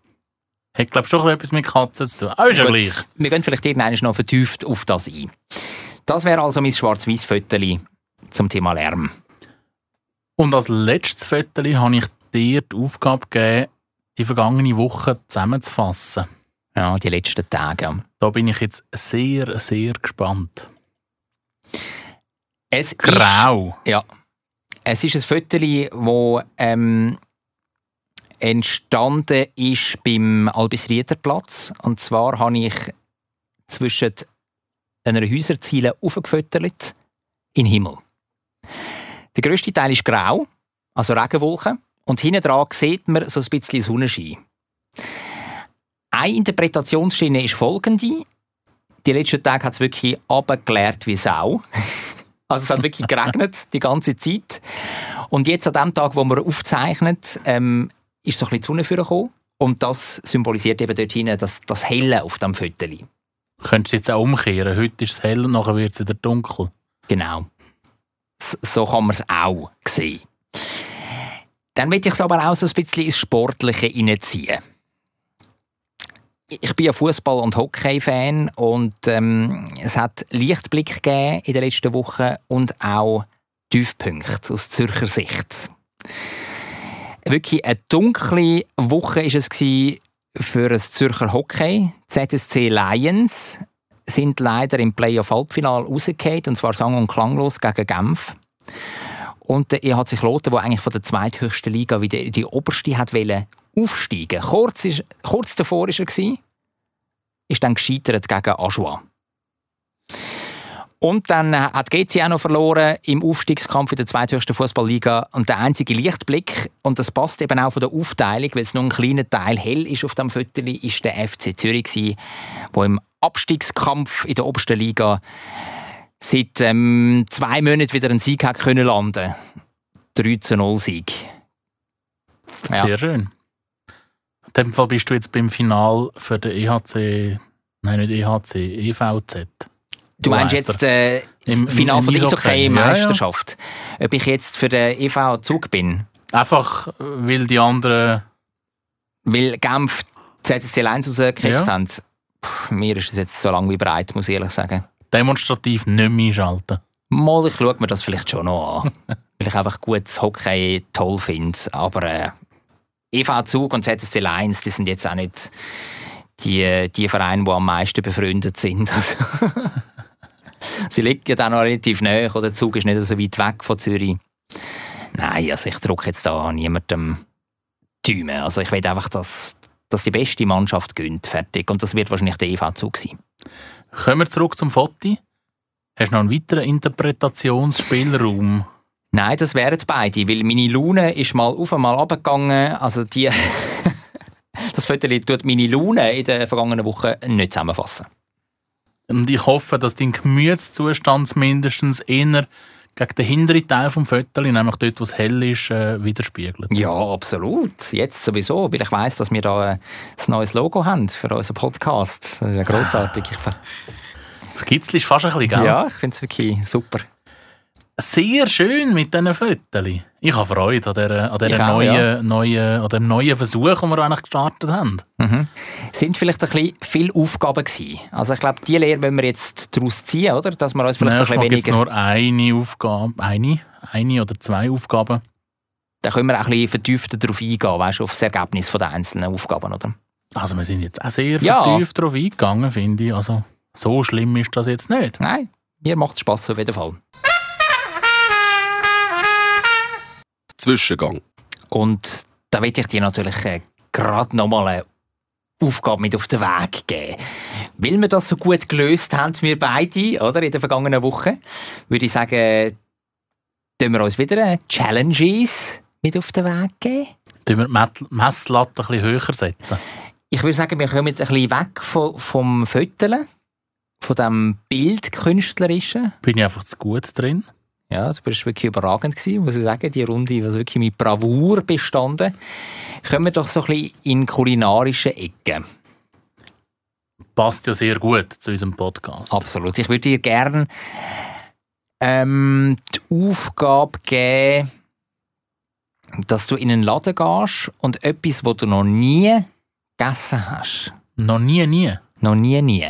Hat, glaube ich, schon etwas mit Katzen zu tun. Aber ist ja gleich. Wir gehen vielleicht irgendwann noch vertieft auf das ein. Das wäre also mein schwarz weiß Föteli zum Thema Lärm. Und als letztes Foto habe ich dir die Aufgabe gegeben, die vergangene Woche zusammenzufassen. Ja, die letzten Tage. Da bin ich jetzt sehr, sehr gespannt. Es Grau. Ist, ja, es ist ein Föteli, wo ähm, entstanden ist beim Albisriederplatz. Und zwar habe ich zwischen einer Häuserziele aufgefüttert in den Himmel. Der grösste Teil ist grau, also Regenwolken. Und hinten dran sieht man so ein bisschen Sonnenschein. Eine Interpretationsschiene ist folgende. Die letzten Tage hat es wirklich abgeklärt wie Sau. Also es hat wirklich geregnet die ganze Zeit. Und jetzt an dem Tag, wo wir aufzeichnen, ähm, ist so ein bisschen die Sonne vorgekommen. Und das symbolisiert eben dort hinten das, das Helle auf dem Föteli. Könntest du jetzt auch umkehren. Heute ist es hell und nachher wird es wieder dunkel. Genau. So kann man es auch sehen. Dann möchte ich es aber auch so ein bisschen ins Sportliche hineinziehen. Ich bin ja Fußball- und Hockey-Fan und ähm, es hat Lichtblick gegeben in den letzten Wochen und auch Tiefpunkte aus Zürcher Sicht. Wirklich eine dunkle Woche ist es für das Zürcher Hockey. ZSC Lions sind leider im Playoff-Halbfinale rausgefallen, und zwar sang- und klanglos gegen Genf. Und der EHC Kloten, der eigentlich von der zweithöchsten Liga wieder in die oberste hat wollen, aufsteigen kurz, ist, kurz davor war er, ist dann gescheitert gegen Ajoie. Und dann äh, hat GC auch noch verloren im Aufstiegskampf in der zweithöchsten Fußballliga. Und der einzige Lichtblick, und das passt eben auch von der Aufteilung, weil es nur ein kleiner Teil hell ist auf dem Foto, ist der FC Zürich wo im Abstiegskampf in der obersten Liga seit ähm, zwei Monaten wieder einen Sieg hat können landen 3 zu 0 Sieg. Ja. Sehr schön. In dem Fall bist du jetzt beim Final für den EHC, nein nicht EHC, EVZ. Du meinst jetzt äh, Im- Final von der Eishockey. Eishockey-Meisterschaft. Ob ich jetzt für den EV Zug bin, Einfach, weil die anderen weil Genf ZSC 1 rausgekriegt Ja. haben. Puh, mir ist es jetzt so lang wie breit, muss ich ehrlich sagen. demonstrativ nicht mehr einschalten. Mal, ich schaue mir das vielleicht schon noch an. weil ich einfach gutes Hockey toll finde. Aber äh, EV Zug und ZSC 1, die sind jetzt auch nicht die, die Vereine, die am meisten befreundet sind. Also, Sie liegen ja dann noch relativ nahe, oder der Zug ist nicht so weit weg von Zürich. Nein, also ich drücke jetzt da niemandem Däumen. Also ich will einfach, dass, dass die beste Mannschaft gönnt, fertig. Und das wird wahrscheinlich der EV Zug sein. Kommen wir zurück zum Foto. Hast du noch einen weiteren Interpretationsspielraum? Nein, das wären beide, weil meine Laune ist mal auf einmal runtergegangen. Also die... das Foto tut meine Laune in der vergangenen Woche nicht zusammenfassen. Und ich hoffe, dass dein Gemütszustand mindestens eher gegen den hinteren Teil des Fotos, nämlich dort, wo es hell ist, äh, widerspiegelt. Ja, absolut. Jetzt sowieso, weil ich weiss, dass wir da äh, ein neues Logo haben für unseren Podcast. Das ist ja grossartig. Ich ver- Verkitzelst fast ein bisschen, gell? ja, ich finde es wirklich super. Sehr schön mit diesen Fotos. Ich habe Freude an, dieser, an, dieser Ich auch, neuen, ja. neuen, an dem neuen Versuch, den wir eigentlich gestartet haben. Mhm. Sind vielleicht ein bisschen viele Aufgaben gewesen. Also ich glaube, die Lehre wollen wir jetzt daraus ziehen, oder? Dass wir uns vielleicht ein bisschen weniger... nur eine Aufgabe, eine, eine oder zwei Aufgaben. Da können wir auch ein bisschen vertiefter darauf eingehen, weißt, du, auf das Ergebnis der einzelnen Aufgaben, oder? Also wir sind jetzt auch sehr Ja. vertieft darauf eingegangen, finde ich. Also so schlimm ist das jetzt nicht. Nein, mir macht es Spass auf jeden Fall. Zwischengang. Und da will ich dir natürlich äh, gerade nochmal eine Aufgabe mit auf den Weg geben. Weil wir das so gut gelöst haben, wir beide, oder, in der vergangenen Woche, würde ich sagen, tun wir uns wieder eine Challenges mit auf den Weg geben. Tun wir die Messlatte ein bisschen höher setzen. Ich würde sagen, wir kommen ein bisschen weg von, vom Föteln, von dem Bildkünstlerischen. Bin ich einfach zu gut drin. Ja, das war wirklich überragend, gewesen, muss ich sagen. Die Runde war wirklich mit Bravour bestanden. Kommen wir doch so ein bisschen in kulinarische Ecken. Passt ja sehr gut zu unserem Podcast. Absolut. Ich würde dir gerne ähm, die Aufgabe geben, dass du in einen Laden gehst und etwas, was du noch nie gegessen hast, Noch nie, nie. noch nie, nie,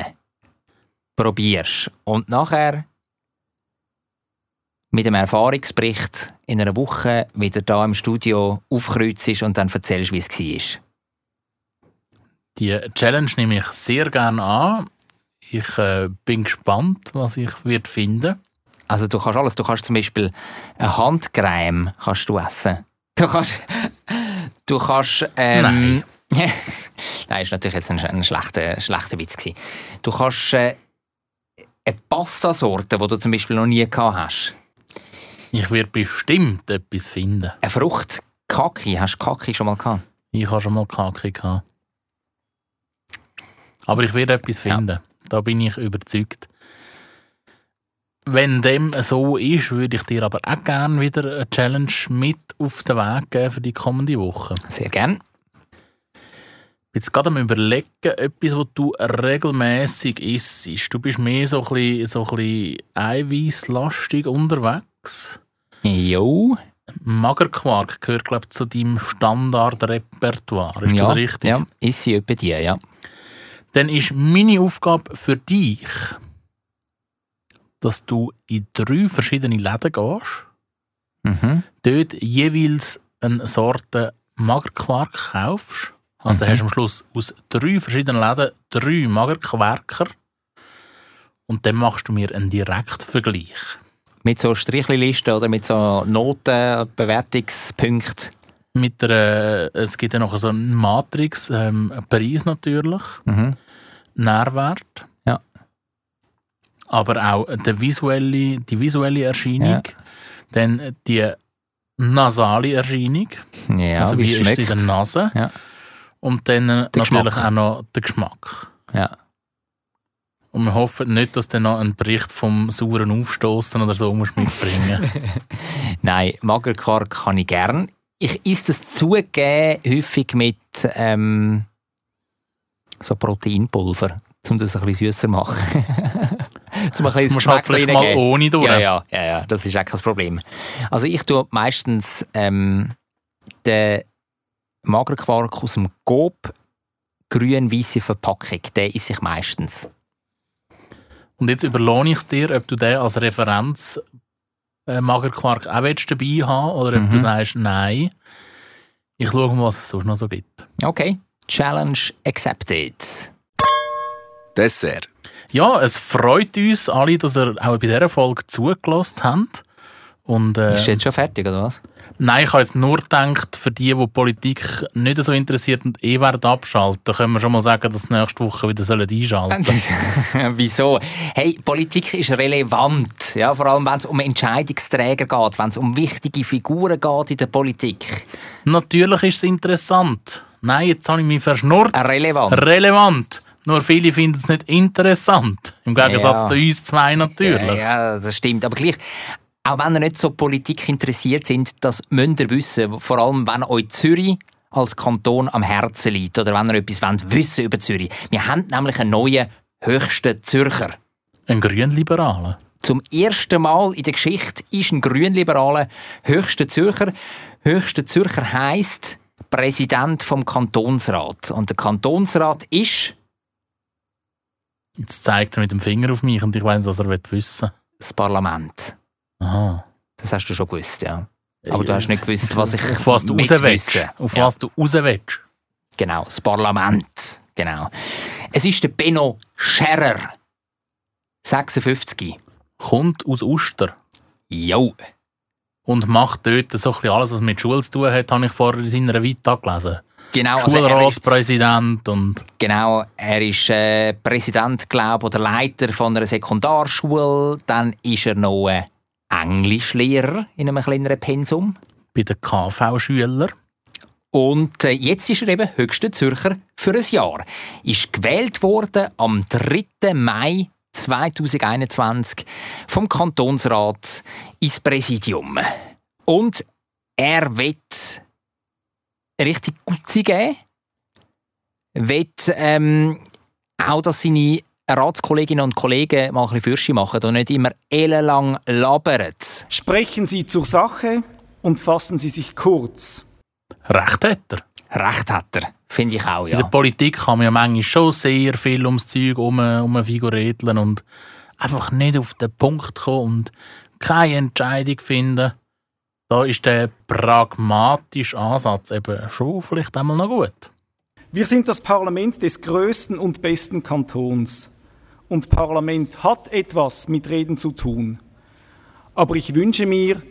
probierst. Und nachher mit einem Erfahrungsbericht in einer Woche wieder da im Studio aufkreuzt und dann erzählst, wie es war. Die Challenge nehme ich sehr gerne an. Ich äh, bin gespannt, was ich wird finden. Also du kannst alles, du kannst zum Beispiel eine Handcreme kannst du essen. Du kannst, du kannst, ähm, Nein, ist natürlich jetzt ein, ein schlechter, schlechter Witz gewesen. Du kannst äh, eine Pastasorte, die du zum Beispiel noch nie gehabt hast. Ich werde bestimmt etwas finden. Eine Frucht, Kaki, hast du Kaki schon mal gehabt? Ich habe schon mal Kaki gehabt. Aber ich werde etwas Ja. finden. Da bin ich überzeugt. Wenn dem so ist, würde ich dir aber auch gerne wieder eine Challenge mit auf den Weg geben für die kommende Woche. Sehr gern. Ich bin jetzt gerade am überlegen, etwas, was du regelmäßig isst. Du bist mehr so ein bisschen, so ein bisschen eiweißlastig unterwegs. Jo. Magerquark gehört, glaube ich, zu deinem Standardrepertoire. Ist ja, das richtig? Ja, ist sie etwa die, ja. Dann ist meine Aufgabe für dich, dass du in drei verschiedene Läden gehst, Mhm. dort jeweils eine Sorte Magerquark kaufst. Also dann Mhm. hast du am Schluss aus drei verschiedenen Läden drei Magerquarker und dann machst du mir einen Direktvergleich. Mit so Strichlisten oder mit so Noten, Bewertungspunkten. Mit der, es gibt ja noch so eine Matrix, ähm, Preis natürlich, Mhm. Nährwert. Ja. aber auch der visuelle, die visuelle Erscheinung, dann die nasale Erscheinung, Ja, also wie, wie ist es in der Nase, Ja. und dann äh, natürlich Geschmack. auch noch der Geschmack. Ja. Und wir hoffen nicht, dass du noch einen Bericht vom sauren Aufstoßen oder so musst mitbringen Nein, Magerquark kann ich gern. Ich esse das zugeben häufig mit ähm, so Proteinpulver, um das ein bisschen süßer zu machen. um ein du halt vielleicht mal ohne durch. Ja, ja, ja, ja, das ist auch kein Problem. Also ich tue meistens ähm, den Magerquark aus dem Coop grün-weiße Verpackung, den esse ich meistens. Und jetzt überlohne ich es dir, ob du den als Referenz äh, Magerquark auch willst dabei haben oder ob Mhm. du sagst, nein. Ich schaue mal, was es sonst noch so gibt. Okay, Challenge accepted. Dessert. Ja, es freut uns alle, dass ihr auch bei dieser Folge zugelassen habt. Und, äh, Ist jetzt schon fertig, oder was? nein, ich habe jetzt nur gedacht, für die, die Politik nicht so interessiert und eh werden abschalten, können wir schon mal sagen, dass sie nächste Woche wieder einschalten sollen. Wieso? Hey, Politik ist relevant. Ja, vor allem, wenn es um Entscheidungsträger geht, wenn es um wichtige Figuren geht in der Politik. Natürlich ist es interessant. Nein, jetzt habe ich mich verschnurrt. Äh, Relevant. Relevant. Nur viele finden es nicht interessant. Im Gegensatz Ja. zu uns zwei natürlich. Ja, ja, das stimmt. Aber gleich, auch wenn ihr nicht so Politik interessiert sind, das müsst ihr wissen. Vor allem, wenn euch Zürich als Kanton am Herzen liegt oder wenn ihr etwas wollt, wissen über Zürich. Wir haben nämlich einen neuen höchsten Zürcher. Ein Grünliberaler. Zum ersten Mal in der Geschichte ist ein Grünliberaler höchster Zürcher. Höchster Zürcher heisst Präsident vom Kantonsrat. Und der Kantonsrat ist Jetzt zeigt er mit dem Finger auf mich und ich weiß, was er will wissen das Parlament. Aha. Das hast du schon gewusst, ja. Aber du hast nicht gewusst, was ich Auf was du mit raus willst. wissen. Auf Ja. was du raus willst. Genau, das Parlament. Genau. Es ist der Benno Scherrer. 56. Kommt aus Uster Jo. und macht dort so ein bisschen alles, was mit Schule zu tun hat, habe ich vorher in seiner Vita gelesen. Genau, also Schulratspräsident und genau, er ist äh, Präsident, glaube oder Leiter von einer Sekundarschule. Dann ist er noch äh, Englischlehrer in einem kleineren Pensum. bei den KV-Schülern. Und äh, jetzt ist er eben höchster Zürcher für ein Jahr. Ist gewählt worden am 3. Mai 2021 vom Kantonsrat ins Präsidium. Und er wird richtig Gutzi geben. Wird ähm, auch, dass seine Ratskolleginnen und Kollegen mal ein bisschen Fürsche machen und nicht immer ellenlang labern. Sprechen Sie zur Sache und fassen Sie sich kurz. Recht hat er. Recht hat er, finde ich auch, In der ja. Politik kann man ja manchmal schon sehr viel ums Zeug um, um Figuräteln und einfach nicht auf den Punkt kommen und keine Entscheidung finden. Da ist der pragmatische Ansatz eben schon vielleicht einmal noch gut. Wir sind das Parlament des größten und besten Kantons. Und Parlament hat etwas mit Reden zu tun. Aber ich wünsche mir,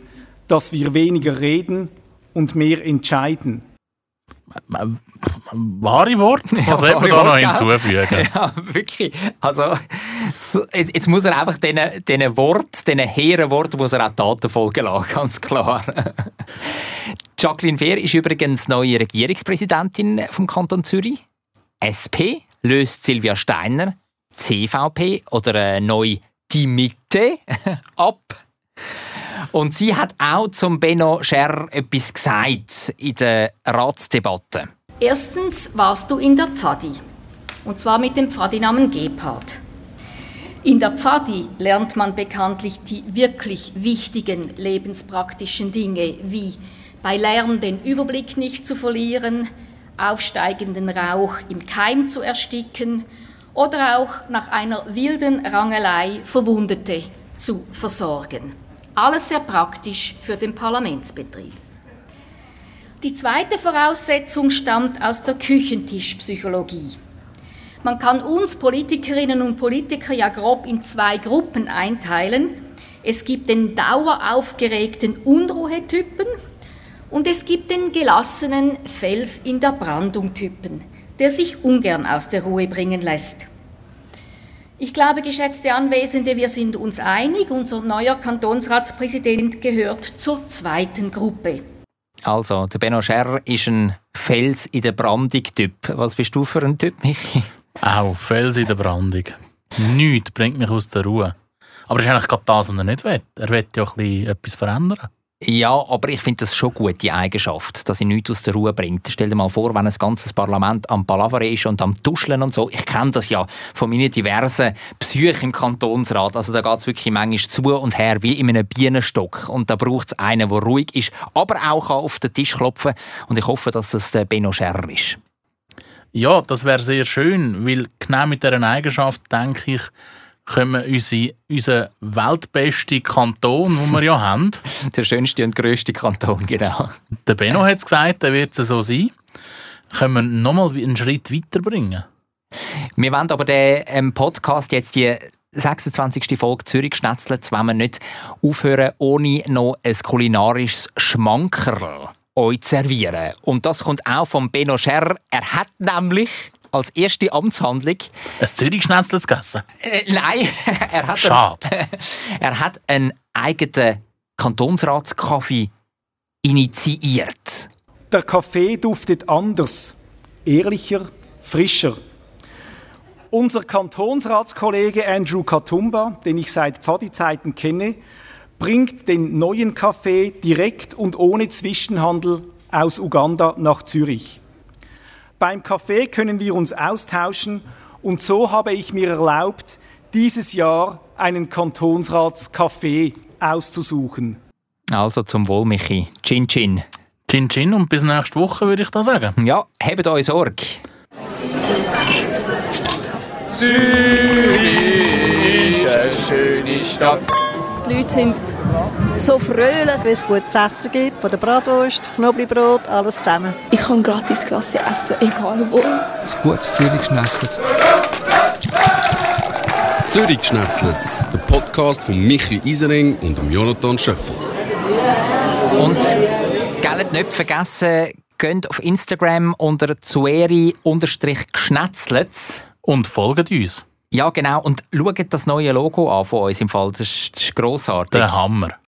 dass wir weniger reden und mehr entscheiden. Wahre Wort? Was Ja, will man da noch Worte, hinzufügen? Ja, wirklich. Also, so, jetzt, jetzt muss er einfach diesen, diesen Wort, diesen hehren Wort, muss er auch Taten folgen lassen, ganz klar. Jacqueline Fehr ist übrigens neue Regierungspräsidentin vom Kanton Zürich. SP löst Silvia Steiner, CVP oder äh, neu Die Mitte ab. Und sie hat auch zum Benno Scherr etwas gesagt in der Ratsdebatte. Erstens warst du in der Pfadi. Und zwar mit dem Pfadinamen Gebhard. In der Pfadi lernt man bekanntlich die wirklich wichtigen lebenspraktischen Dinge, wie bei Lärm den Überblick nicht zu verlieren, aufsteigenden Rauch im Keim zu ersticken oder auch nach einer wilden Rangelei Verwundete zu versorgen. Alles sehr praktisch für den Parlamentsbetrieb. Die zweite Voraussetzung stammt aus der Küchentischpsychologie. Man kann uns Politikerinnen und Politiker ja grob in zwei Gruppen einteilen. Es gibt den daueraufgeregten Unruhetypen und es gibt den gelassenen Fels in der Brandung Typen, der sich ungern aus der Ruhe bringen lässt. Ich glaube, geschätzte Anwesende, wir sind uns einig, unser neuer Kantonsratspräsident gehört zur zweiten Gruppe. Also, der Benno Scherrer ist ein Fels in der Brandung-Typ. Was bist du für ein Typ, Michi? Auch Fels in der Brandung. Nichts bringt mich aus der Ruhe. Aber das ist eigentlich gerade das, was er nicht will. Er will ja ein bisschen etwas verändern. Ja, aber ich finde das schon gut, die Eigenschaft, dass sie nichts aus der Ruhe bringt. Stell dir mal vor, wenn ein ganzes Parlament am Palaver ist und am Tuscheln und so. Ich kenne das ja von meinen diversen Psychen im Kantonsrat. Also da geht es wirklich manchmal zu und her wie in einem Bienenstock. Und da braucht es einen, der ruhig ist, aber auch auf den Tisch klopfen Und ich hoffe, dass das der Benno Scherrer ist. Ja, das wäre sehr schön, weil genau mit dieser Eigenschaft, denke ich, wir unsere, unseren weltbesten Kanton, den wir ja haben. Der schönste und grösste Kanton, genau. Der Benno hat es gesagt, der wird es so sein. Können wir nochmal einen Schritt weiterbringen? Wir wollen aber den ähm, Podcast jetzt die 26. Folge Zürich Schnetzlitz, wenn wir nicht aufhören, ohne noch ein kulinarisches Schmankerl euch zu servieren. Und das kommt auch von Benno Scherr. Er hat nämlich als erste Amtshandlung. Ein Zürich-Schnetzel gegessen? Äh, nein, er hat, Schade. Einen, er hat einen eigenen Kantonsratskaffee initiiert. Der Kaffee duftet anders, ehrlicher, frischer. Unser Kantonsratskollege Andrew Katumba, den ich seit Pfadi-Zeiten kenne, bringt den neuen Kaffee direkt und ohne Zwischenhandel aus Uganda nach Zürich. Beim Kaffee können wir uns austauschen und so habe ich mir erlaubt, dieses Jahr einen Kantonsratskaffee auszusuchen. Also zum Wohl, Michi. Chin Chin. Chin Chin und bis nächste Woche würde ich da sagen. Ja, habt euch Sorge. Zürich ist eine schöne Stadt. Die Leute sind so fröhlich. Wenn es gutes Essen gibt, von der Bratwurst, Knoblauchbrot, alles zusammen. Ich kann gratis Klasse essen, egal wo. Ein gutes Zürich schnetzelt. Zürich Schnetzlitz, der Podcast von Michi Isering und dem Jonathan Schöffel. Und Geld nicht vergessen, geht auf Instagram unter zueri-geschnetzlitz. Und folgt uns. Ja, genau. Und schaut das neue Logo an von uns im Fall. Das ist, das ist grossartig. Der Hammer.